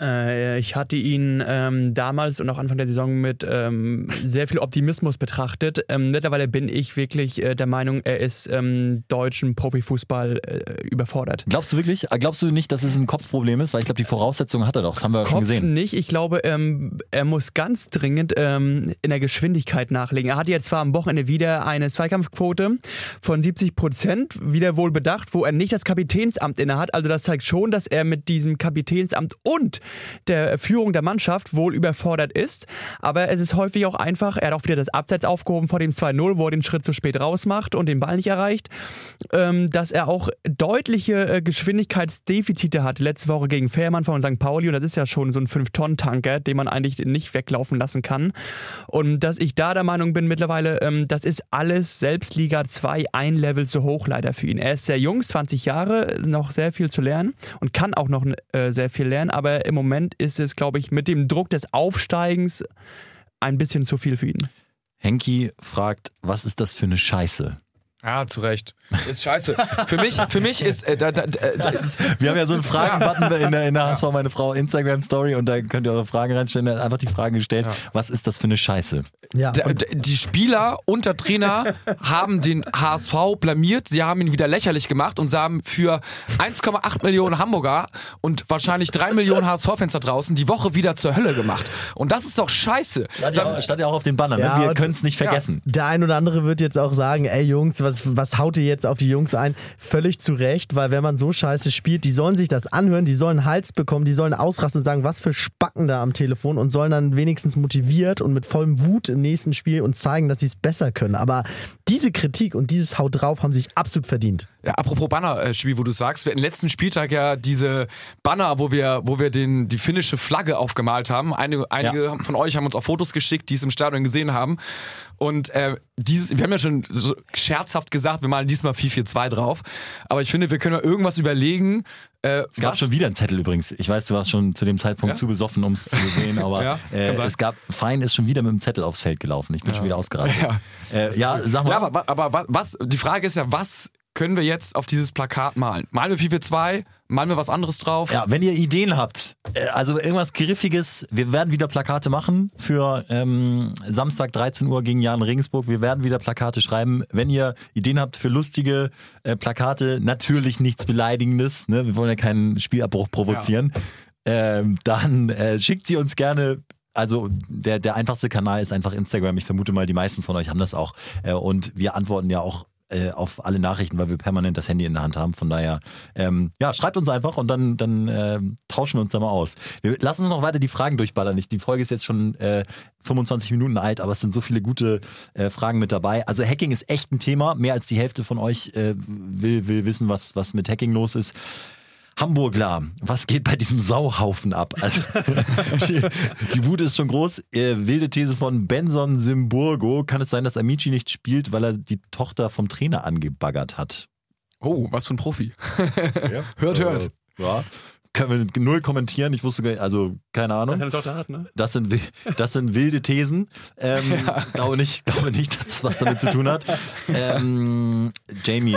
Äh, ich hatte ihn ähm, damals und auch Anfang der Saison mit ähm, sehr viel Optimismus betrachtet. Ähm, mittlerweile bin ich wirklich äh, der Meinung, er ist ähm, deutschen Profifußball äh, überfordert. Glaubst du wirklich? äh, Glaubst du nicht, dass es ein Kopfproblem ist? Weil ich glaube, die Voraussetzungen hat er doch. Das haben wir ja schon Kopf gesehen. nicht. Ich glaube, ähm, er muss ganz dringend ähm, in der Geschwindigkeit nachlegen. Er hatte jetzt zwar am Wochenende wieder eine Zweikampfquote von 70 Prozent, wieder wohl bedacht, wo er nicht das Kapitänsamt innehat. Also das zeigt schon, dass er mit diesem Kapitänsamt und der Führung der Mannschaft wohl überfordert ist. Aber es ist häufig auch einfach, er hat auch wieder das Abseits aufgehoben vor dem 2-0, wo er den Schritt zu spät rausmacht und den Ball nicht erreicht, ähm, dass er auch deutliche äh, Geschwindigkeitsdefizite hat. Letzte Woche gegen Fährmann von St. Pauli und das ist ja schon so ein 5-Tonnen-Tanker, den man eigentlich nicht weglaufen lassen kann. Und dass ich da der Meinung bin mittlerweile, ähm, das ist alles selbst Liga 2 ein Level zu hoch leider für ihn. Er ist sehr jung, 20 Jahre, noch sehr viel zu lernen und kann auch noch äh, sehr viel lernen, aber im Moment ist es, glaube ich, mit dem Druck des Aufsteigens ein bisschen zu viel für ihn. Henki fragt, was ist das für eine Scheiße? Ja, zu Recht. Ist scheiße. für mich, für mich ist, äh, da, da, äh, Das ist, wir haben ja so einen Fragen-Button in der, in der HSV meine Frau Instagram-Story und da könnt ihr eure Fragen reinstellen. Hat einfach die Fragen gestellt, was ist das für eine Scheiße? Ja, der- die Spieler und der Trainer haben den HSV blamiert, sie haben ihn wieder lächerlich gemacht und sie haben für 1,8 Millionen Hamburger und wahrscheinlich 3 Millionen HSV-Fans da draußen die Woche wieder zur Hölle gemacht. Und das ist doch scheiße. Stand ja, auch- stand ja auch auf den Bannern, Ja, ne? wir können es nicht vergessen. Der ein oder andere wird jetzt auch sagen, ey Jungs, was, was haut ihr jetzt auf die Jungs ein? Völlig zu Recht, weil wenn man so scheiße spielt, die sollen sich das anhören, die sollen einen Hals bekommen, die sollen ausrasten und sagen, was für Spacken da am Telefon und sollen dann wenigstens motiviert und mit vollem Wut im nächsten Spiel uns zeigen, dass sie es besser können. Aber diese Kritik und dieses Haut drauf haben sich absolut verdient. Ja, apropos Banner-Spiel, wo du sagst, wir hatten letzten Spieltag ja diese Banner, wo wir, wo wir den, die finnische Flagge aufgemalt haben. Einige, einige von euch haben uns auch Fotos geschickt, die es im Stadion gesehen haben. Und äh, dieses, wir haben ja schon so scherzhaft gesagt, wir malen diesmal 442 drauf. Aber ich finde, wir können mal irgendwas überlegen. Äh, Es gab was- schon wieder einen Zettel übrigens. Ich weiß, du warst schon zu dem Zeitpunkt Ja? zu besoffen, um es zu sehen, aber Ja, äh, es gab, Fein ist schon wieder mit dem Zettel aufs Feld gelaufen. Ich bin schon wieder ausgerastet. Ja, äh, ja sag mal. Ja, aber, aber wa- was, die Frage ist ja, was können wir jetzt auf dieses Plakat malen? Malen wir FIFA 2? Malen wir was anderes drauf? Ja, wenn ihr Ideen habt, äh, also irgendwas Griffiges, wir werden wieder Plakate machen für ähm, Samstag 13 Uhr gegen Jan Regensburg. Wir werden wieder Plakate schreiben. Wenn ihr Ideen habt für lustige äh, Plakate, natürlich nichts Beleidigendes, ne? wir wollen ja keinen Spielabbruch provozieren, ja. ähm, dann äh, schickt sie uns gerne also der, der einfachste Kanal ist einfach Instagram. Ich vermute mal, die meisten von euch haben das auch. Äh, und wir antworten ja auch äh, auf alle Nachrichten, weil wir permanent das Handy in der Hand haben. Von daher, ähm, ja, schreibt uns einfach und dann, dann äh, tauschen wir uns da mal aus. Wir lassen uns noch weiter die Fragen durchballern. Die Folge ist jetzt schon äh, 25 Minuten alt, aber es sind so viele gute äh, Fragen mit dabei. Also Hacking ist echt ein Thema. Mehr als die Hälfte von euch äh, will, will wissen, was, was mit Hacking los ist. Hamburgler, was geht bei diesem Sauhaufen ab? Also, die, die, Wut ist schon groß. Äh, wilde These von Benson Simburgo. Kann es sein, dass Amici nicht spielt, weil er die Tochter vom Trainer angebaggert hat? Oh, was für ein Profi. Ja. hört, hört. Äh, ja können wir null kommentieren. Ich wusste gar nicht, also keine Ahnung. Keine Tochter hat, ne? Das sind, das sind wilde Thesen. Ähm, ja. glaube, nicht, glaube nicht, dass das was damit zu tun hat. Ähm, Jamie,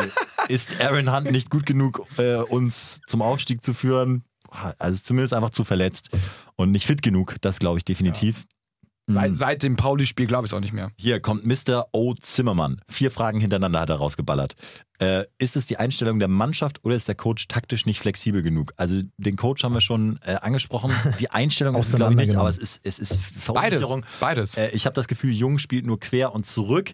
ist Aaron Hunt nicht gut genug, äh, uns zum Aufstieg zu führen? Also zumindest einfach zu verletzt und nicht fit genug. Das glaube ich definitiv. Ja. Seit, seit dem Pauli-Spiel glaube ich es auch nicht mehr. Hier kommt Mr. O. Zimmermann. Vier Fragen hintereinander hat er rausgeballert. Äh, ist es die Einstellung der Mannschaft oder ist der Coach taktisch nicht flexibel genug? Also den Coach haben wir schon äh, angesprochen. Die Einstellung ist glaube ich nicht, aber es ist, es ist Verunsicherung. Beides. Beides. Äh, ich habe das Gefühl, Jung spielt nur quer und zurück.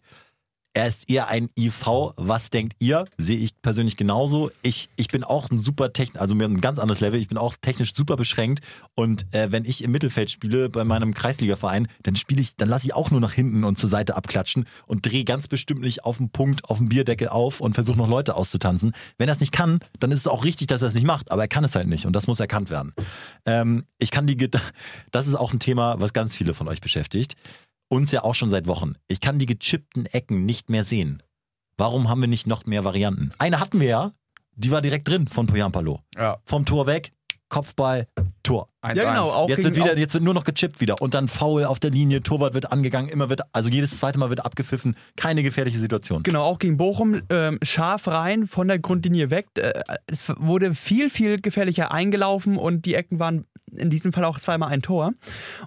Er ist eher ein IV. Was denkt ihr? Sehe ich persönlich genauso. Ich, ich bin auch ein super technisch, also mir ein ganz anderes Level. Ich bin auch technisch super beschränkt. Und äh, wenn ich im Mittelfeld spiele bei meinem Kreisligaverein, dann spiele ich, dann lasse ich auch nur nach hinten und zur Seite abklatschen und drehe ganz bestimmt nicht auf den Punkt, auf den Bierdeckel auf und versuche noch Leute auszutanzen. Wenn er es nicht kann, dann ist es auch richtig, dass er es nicht macht. Aber er kann es halt nicht und das muss erkannt werden. Ähm, ich kann die, das ist auch ein Thema, was ganz viele von euch beschäftigt uns ja auch schon seit Wochen. Ich kann die gechippten Ecken nicht mehr sehen. Warum haben wir nicht noch mehr Varianten? Eine hatten wir ja, die war direkt drin von Poyampalo. Ja. Vom Tor weg, Kopfball, Tor. 1, ja, genau. Auch jetzt, wird wieder, jetzt wird nur noch gechippt wieder. Und dann Foul auf der Linie, Torwart wird angegangen, immer wird, also jedes zweite Mal wird abgepfiffen. Keine gefährliche Situation. Genau, auch gegen Bochum ähm, scharf rein, von der Grundlinie weg. Äh, es wurde viel, viel gefährlicher eingelaufen und die Ecken waren in diesem Fall auch zweimal ein Tor.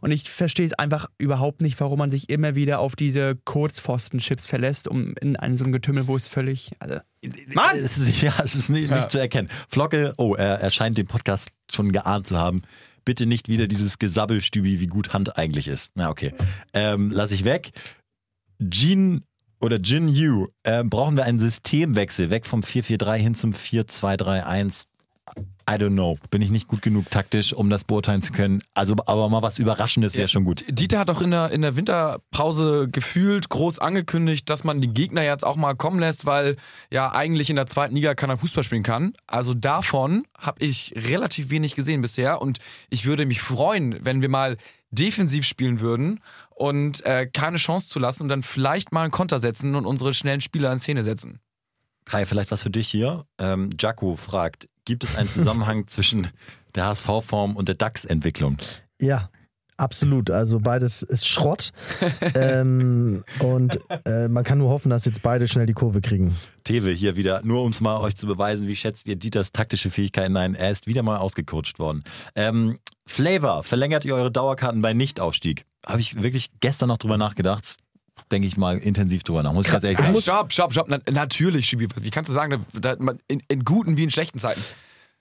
Und ich verstehe es einfach überhaupt nicht, warum man sich immer wieder auf diese Kurzpfosten-Chips verlässt, um in einen so ein Getümmel, wo es völlig. Also, Mann! Es ist, ja, es ist nicht, ja. nicht zu erkennen. Flocke, oh, er, er scheint den Podcast schon geahnt zu haben. Bitte nicht wieder dieses Gesabbelstübi, wie gut Hand eigentlich ist. Na, okay. Ähm, lass ich weg. Jean oder Jin Yu, äh, brauchen wir einen Systemwechsel weg vom 4-4-3 hin zum 4-2-3-1. I don't know. Bin ich nicht gut genug taktisch, um das beurteilen zu können. Also, aber mal was Überraschendes wäre schon gut. Dieter hat auch in der, in der Winterpause gefühlt groß angekündigt, dass man die Gegner jetzt auch mal kommen lässt, weil ja eigentlich in der zweiten Liga keiner Fußball spielen kann. Also davon habe ich relativ wenig gesehen bisher und ich würde mich freuen, wenn wir mal defensiv spielen würden und äh, keine Chance zu lassen und dann vielleicht mal einen Konter setzen und unsere schnellen Spieler in Szene setzen. Kai, vielleicht was für dich hier. Ähm, Jaco fragt, Gibt es einen Zusammenhang zwischen der HSV-Form und der DAX-Entwicklung? Ja, Absolut, also beides ist Schrott. ähm, und äh, man kann nur hoffen, dass jetzt beide schnell die Kurve kriegen. Tewe hier wieder, nur um es mal euch zu beweisen, wie schätzt ihr Dieters taktische Fähigkeiten ein? Er ist wieder mal ausgecoacht worden. Ähm, Flavor, verlängert ihr eure Dauerkarten bei Nichtaufstieg? Habe ich wirklich gestern noch drüber nachgedacht denke ich mal, intensiv drüber nach. Muss ich ganz ehrlich sagen. Stopp, stopp, stopp. Na, natürlich, Schibi. Wie kannst du sagen, da, in, in, guten wie in schlechten Zeiten?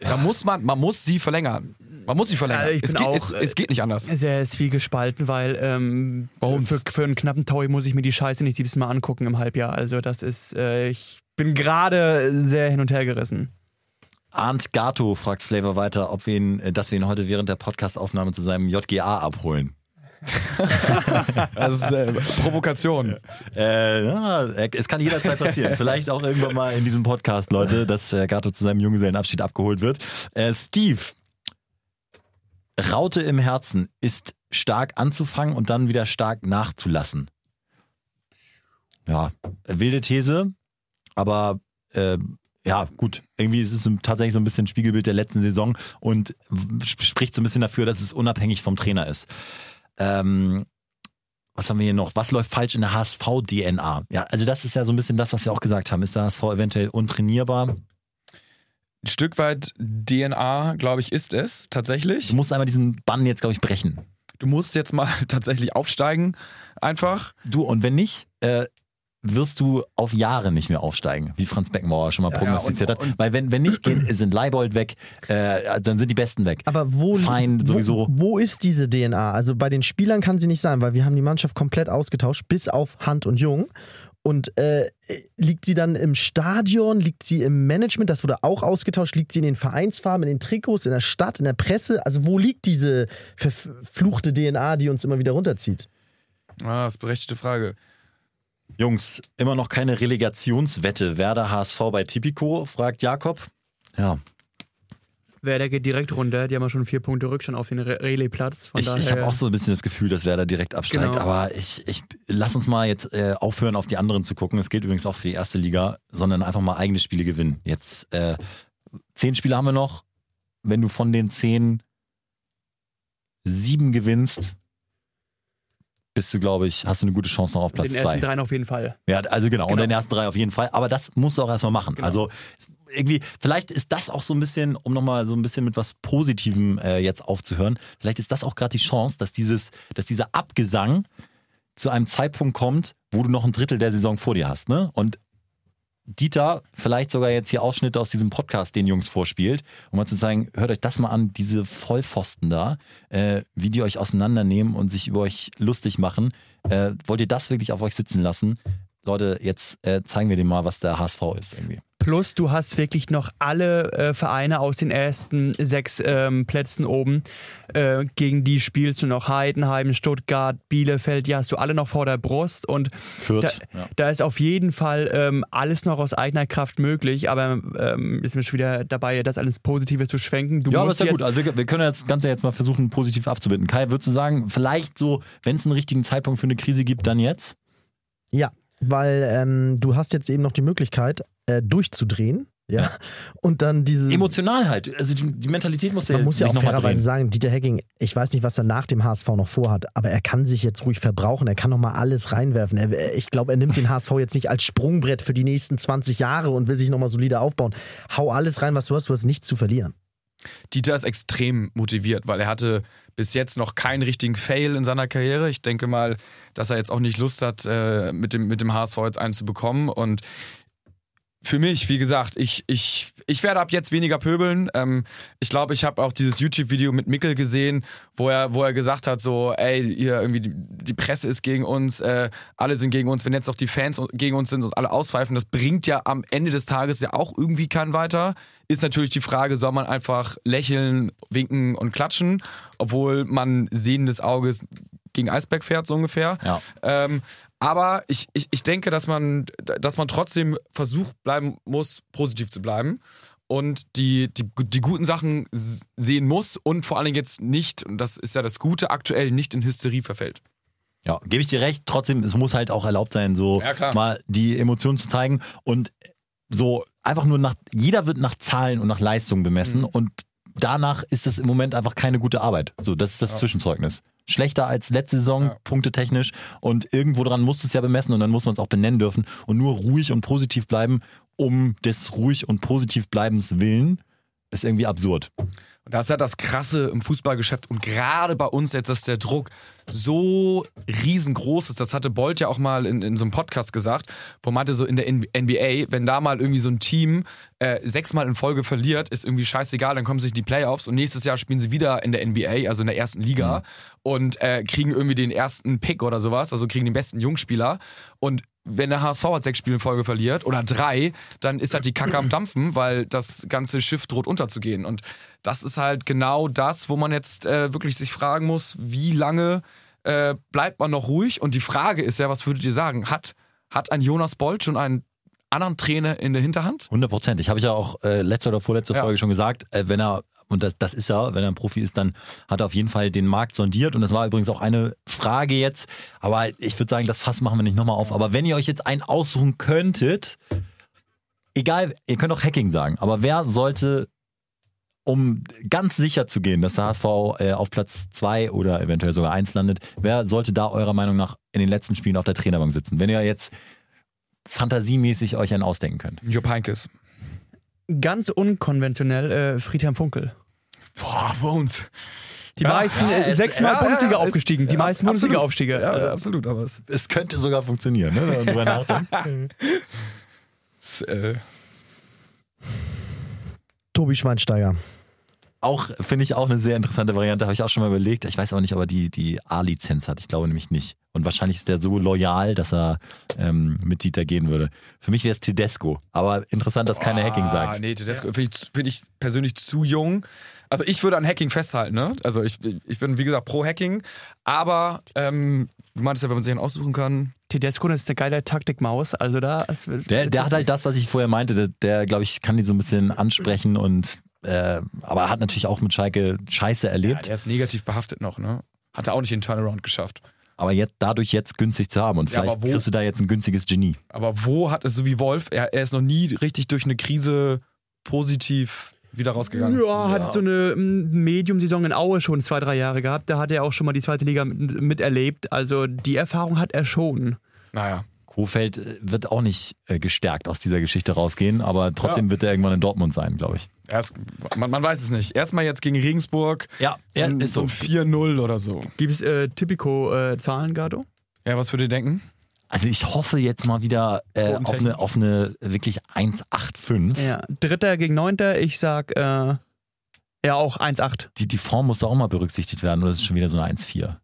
Ja. Da muss man, man muss sie verlängern. Man muss sie verlängern. Ja, es, geht, auch, es, es, geht nicht anders. Sehr zwiegespalten, weil ähm, für, für, einen knappen Taui muss ich mir die Scheiße nicht 17 Mal angucken im Halbjahr. Also das ist, äh, ich bin gerade sehr hin und her gerissen. Arndt Gato fragt Flavor weiter, ob wir ihn, äh, dass wir ihn heute während der Podcastaufnahme zu seinem JGA abholen. das ist äh, Provokation. Äh, ja, es kann jederzeit passieren. Vielleicht auch irgendwann mal in diesem Podcast, Leute, dass äh, Gato zu seinem Junggesellenabschied abgeholt wird. Äh, Steve, Raute im Herzen ist stark anzufangen und dann wieder stark nachzulassen. Ja, wilde These, aber äh, ja, gut. Irgendwie ist es tatsächlich so ein bisschen Spiegelbild der letzten Saison und spricht so ein bisschen dafür, dass es unabhängig vom Trainer ist. Ähm, was haben wir hier noch? Was läuft falsch in der HSV-DNA? Ja, also das ist ja so ein bisschen das, was wir auch gesagt haben. Ist der HSV eventuell untrainierbar? Ein Stück weit DNA, glaube ich, ist es tatsächlich. Du musst einmal diesen Bann jetzt, glaube ich, brechen. Du musst jetzt mal tatsächlich aufsteigen, einfach. Du, und wenn nicht, äh, wirst du auf Jahre nicht mehr aufsteigen, wie Franz Beckenbauer schon mal Ja, prognostiziert und- hat. Weil wenn, wenn nicht, gehen, sind Leibold weg, äh, dann sind die Besten weg. Aber wo, Fein, wo, sowieso. wo ist diese DNA? Also bei den Spielern kann sie nicht sein, weil wir haben die Mannschaft komplett ausgetauscht, bis auf Hand und Jung. Und äh, liegt sie dann im Stadion, liegt sie im Management, das wurde auch ausgetauscht, liegt sie in den Vereinsfarben, in den Trikots, in der Stadt, in der Presse? Also wo liegt diese verfluchte DNA, die uns immer wieder runterzieht? Ah, das ist eine berechtigte Frage. Jungs, immer noch keine Relegationswette. Werder HSV bei Tipico, fragt Jakob. Ja, Werder geht direkt runter. Die haben ja schon vier Punkte Rückstand auf den Re- Relay-Platz. Von ich, ich habe auch so ein bisschen das Gefühl, dass Werder direkt absteigt. Genau. Aber ich, ich lass uns mal jetzt äh, aufhören, auf die anderen zu gucken. Es gilt übrigens auch für die erste Liga, sondern einfach mal eigene Spiele gewinnen. Jetzt äh, zehn Spiele haben wir noch. Wenn du von den zehn sieben gewinnst, bist du, glaube ich, hast du eine gute Chance noch auf den Platz ersten zwei. dreien auf jeden Fall. Ja, also genau, und Genau. den ersten drei auf jeden Fall. Aber das musst du auch erstmal machen. Genau. Also irgendwie, vielleicht ist das auch so ein bisschen, um nochmal so ein bisschen mit was Positivem äh, jetzt aufzuhören, vielleicht ist das auch gerade die Chance, dass dieses, dass dieser Abgesang zu einem Zeitpunkt kommt, wo du noch ein Drittel der Saison vor dir hast, ne? Und Dieter vielleicht sogar jetzt hier Ausschnitte aus diesem Podcast den Jungs vorspielt, um mal zu sagen, hört euch das mal an, diese Vollpfosten da, äh, wie die euch auseinandernehmen und sich über euch lustig machen. Äh, wollt ihr das wirklich auf euch sitzen lassen? Leute, jetzt äh, zeigen wir dem mal, was der HSV ist irgendwie. Plus, du hast wirklich noch alle äh, Vereine aus den ersten sechs ähm, Plätzen oben. Äh, gegen die spielst du noch Heidenheim, Stuttgart, Bielefeld, die hast du alle noch vor der Brust. Und da, Fürth. ja. da ist auf jeden Fall ähm, alles noch aus eigener Kraft möglich. Aber ähm, sind wir schon wieder dabei, das alles Positives zu schwenken. Du Ja, aber ist ja gut. Also wir, wir können das Ganze jetzt mal versuchen, positiv abzubinden. Kai, würdest du sagen, vielleicht so, wenn es einen richtigen Zeitpunkt für eine Krise gibt, dann jetzt? Ja, weil ähm, du hast jetzt eben noch die Möglichkeit, äh, durchzudrehen. Ja. Und dann diese. Emotional halt. Also die, die Mentalität muss ja, Man muss ja auch nochmal fairerweise sagen, Dieter Hecking, ich weiß nicht, was er nach dem HSV noch vorhat, aber er kann sich jetzt ruhig verbrauchen, er kann noch mal alles reinwerfen. Er, ich glaube, er nimmt den HSV jetzt nicht als Sprungbrett für die nächsten 20 Jahre und will sich noch mal solide aufbauen. Hau alles rein, was du hast, du hast nichts zu verlieren. Dieter ist extrem motiviert, weil er hatte bis jetzt noch keinen richtigen Fail in seiner Karriere. Ich denke mal, dass er jetzt auch nicht Lust hat, äh, mit, dem, mit dem HSV jetzt einen zu bekommen. Und für mich, wie gesagt, ich, ich, ich werde ab jetzt weniger pöbeln. Ähm, ich glaube, ich habe auch dieses YouTube-Video mit Mickel gesehen, wo er, wo er gesagt hat, so, ey, ihr irgendwie die, die Presse ist gegen uns, äh, alle sind gegen uns, wenn jetzt auch die Fans gegen uns sind und alle auspfeifen, das bringt ja am Ende des Tages ja auch irgendwie keinen weiter. Ist natürlich die Frage, soll man einfach lächeln, winken und klatschen, obwohl man sehendes Auges gegen Eisberg fährt, so ungefähr. Ja. Ähm, aber ich, ich, ich denke, dass man, dass man trotzdem versucht bleiben muss, positiv zu bleiben und die, die, die guten Sachen sehen muss und vor allen Dingen jetzt nicht, und das ist ja das Gute, aktuell nicht in Hysterie verfällt. Ja, gebe ich dir recht. Trotzdem, es muss halt auch erlaubt sein, so Ja, mal die Emotionen zu zeigen und so einfach nur nach, jeder wird nach Zahlen und nach Leistung bemessen Mhm. und danach ist es im Moment einfach keine gute Arbeit. So, das ist das Zwischenzeugnis. Schlechter als letzte Saison, Ja. punktetechnisch und irgendwo dran musst du es ja bemessen und dann muss man es auch benennen dürfen und nur ruhig und positiv bleiben, um des ruhig und positiv bleibens willen, ist irgendwie absurd. Und das ist ja das Krasse im Fußballgeschäft und gerade bei uns jetzt, dass der Druck so riesengroß ist. Das hatte Bolt ja auch mal in, in so einem Podcast gesagt, wo man meinte so in der NBA, wenn da mal irgendwie so ein Team äh, sechsmal in Folge verliert, ist irgendwie scheißegal, dann kommen sie in die Playoffs und nächstes Jahr spielen sie wieder in der NBA, also in der ersten Liga und äh, kriegen irgendwie den ersten Pick oder sowas, also kriegen den besten Jungspieler und wenn der HSV halt sechs Spiele in Folge verliert oder drei, dann ist halt die Kacke am Dampfen, weil das ganze Schiff droht unterzugehen. Und das ist halt genau das, wo man jetzt äh, wirklich sich fragen muss, wie lange äh, bleibt man noch ruhig? Und die Frage ist ja, was würdet ihr sagen? Hat, hat ein Jonas Bolt schon einen anderen Trainer in der Hinterhand? 100 Prozent. Ich habe ja auch äh, letzte oder vorletzte Ja. Folge schon gesagt, äh, wenn er, und das, das ist er, wenn er ein Profi ist, dann hat er auf jeden Fall den Markt sondiert. Und das war übrigens auch eine Frage jetzt. Aber ich würde sagen, das Fass machen wir nicht nochmal auf. Aber wenn ihr euch jetzt einen aussuchen könntet, egal, ihr könnt auch Hacking sagen, aber wer sollte um ganz sicher zu gehen, dass der HSV äh, auf Platz 2 oder eventuell sogar 1 landet, wer sollte da eurer Meinung nach in den letzten Spielen auf der Trainerbank sitzen? Wenn ihr jetzt fantasiemäßig euch einen ausdenken könnt. Jupp Heynckes. Ganz unkonventionell äh, Friedhelm Funkel. Boah, Bones. Die meisten, äh, es- sechsmal ja, Bundesliga ja, es- aufgestiegen. Die ja, meisten absolut. Bundesliga-Aufstiege. Ja, Also, absolut, aber es Es könnte sogar funktionieren, ne? wenn man drüber nachdenkt. ist, äh, Tobi Schweinsteiger. Auch, finde ich auch eine sehr interessante Variante, habe ich auch schon mal überlegt. Ich weiß aber nicht, ob er die, die A-Lizenz hat. Ich glaube nämlich nicht. Und wahrscheinlich ist der so loyal, dass er ähm, mit Dieter gehen würde. Für mich wäre es Tedesco. Aber interessant, dass keine Hacking sagt. Ah, nee, Tedesco finde ich, find ich persönlich zu jung. Also ich würde an Hacking festhalten, ne? Also ich, ich bin, wie gesagt, pro Hacking. Aber ähm, du meintest ja, wenn man sich einen aussuchen kann. Tedesco ist eine geile Taktikmaus. Also da. Der, der hat halt das, was ich vorher meinte. Der, der glaube ich, kann die so ein bisschen ansprechen und äh, aber er hat natürlich auch mit Schalke Scheiße Ja, erlebt. der ist negativ behaftet noch, ne? Hat er auch nicht den Turnaround geschafft. aber jetzt dadurch jetzt günstig zu haben. Und Ja, vielleicht aber wo- kriegst du da jetzt ein günstiges Genie. Aber wo hat es so wie Wolf, er, er ist noch nie richtig durch eine Krise positiv wieder rausgegangen. Ja, hat so eine mm, Medium-Saison in Aue schon zwei, drei Jahre gehabt. Da hat er auch schon mal die zweite Liga mit- miterlebt. Also die Erfahrung hat er schon. Naja. Kofeld äh, wird auch nicht äh, gestärkt aus dieser Geschichte rausgehen, aber trotzdem Ja. wird er irgendwann in Dortmund sein, glaube ich. Erst, man, man weiß es nicht. Erstmal jetzt gegen Regensburg. Ja, so, ein- so ein 4-0 oder so. Gibt es äh, Typico-Zahlen, Gado? Ja, was würdet ihr denken? Also ich hoffe jetzt mal wieder äh, auf, eine, auf eine wirklich 1,85. Ja. Dritter gegen Neunter. Ich sag, äh, ja, auch 1,8. Die, die Form muss da auch mal berücksichtigt werden oder ist es schon wieder so eine 1,4?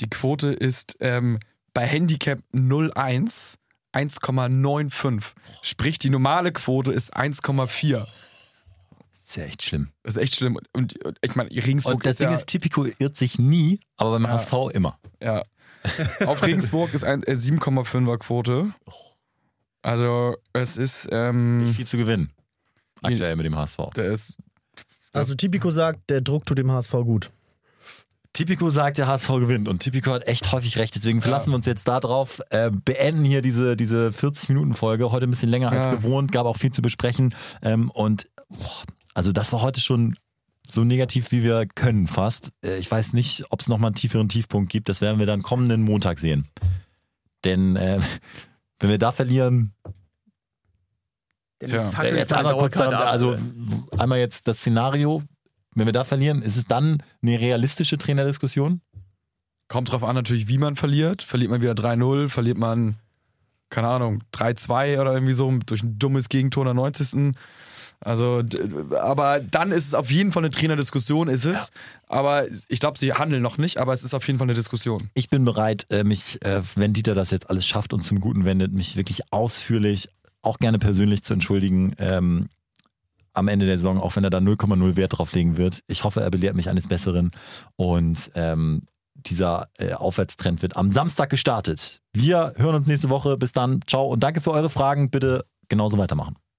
Die Quote ist ähm, bei Handicap 01 1,95. Sprich, die normale Quote ist 1,4. Das ist ja echt schlimm. Das ist echt schlimm. Und, und ich meine, Regensburg Und das ist Ding ja, ist, Tipico irrt sich nie, aber beim Ja. HSV immer. ja. Auf Regensburg ist ein äh, 7,5er Quote. Also es ist, ähm, Viel zu gewinnen. Aktuell mit dem HSV. der ist Also Tipico sagt, der Druck tut dem HSV gut. Tipico sagt, der HSV gewinnt und Tipico hat echt häufig recht. Deswegen verlassen wir uns jetzt da drauf. Äh, beenden hier diese, diese 40-Minuten-Folge. Heute ein bisschen länger Ja. als gewohnt, gab auch viel zu besprechen. Ähm, und boah, also das war heute schon so negativ, wie wir können fast. Äh, ich weiß nicht, ob es nochmal einen tieferen Tiefpunkt gibt. Das werden wir dann kommenden Montag sehen. Denn äh, wenn wir da verlieren, Tja. jetzt einmal kurz daran, also einmal jetzt das Szenario, wenn wir da verlieren, ist es dann eine realistische Trainerdiskussion? Kommt drauf an natürlich, wie man verliert. Verliert man wieder 3-0, verliert man, keine Ahnung, 3-2 oder irgendwie so durch ein dummes Gegentor in der 90. Also, aber dann ist es auf jeden Fall eine Trainerdiskussion, ist es. Aber ich glaube, sie handeln noch nicht, aber es ist auf jeden Fall eine Diskussion. Ich bin bereit, äh, mich, äh, wenn Dieter das jetzt alles schafft und zum Guten wendet, mich wirklich ausführlich, auch gerne persönlich zu entschuldigen. Am Ende der Saison, auch wenn er da 0,0 Wert drauf legen wird. Ich hoffe, er belehrt mich eines Besseren. Und ähm, dieser äh, Aufwärtstrend wird am Samstag gestartet. Wir hören uns nächste Woche. Bis dann. Ciao und danke für eure Fragen. Bitte genauso weitermachen.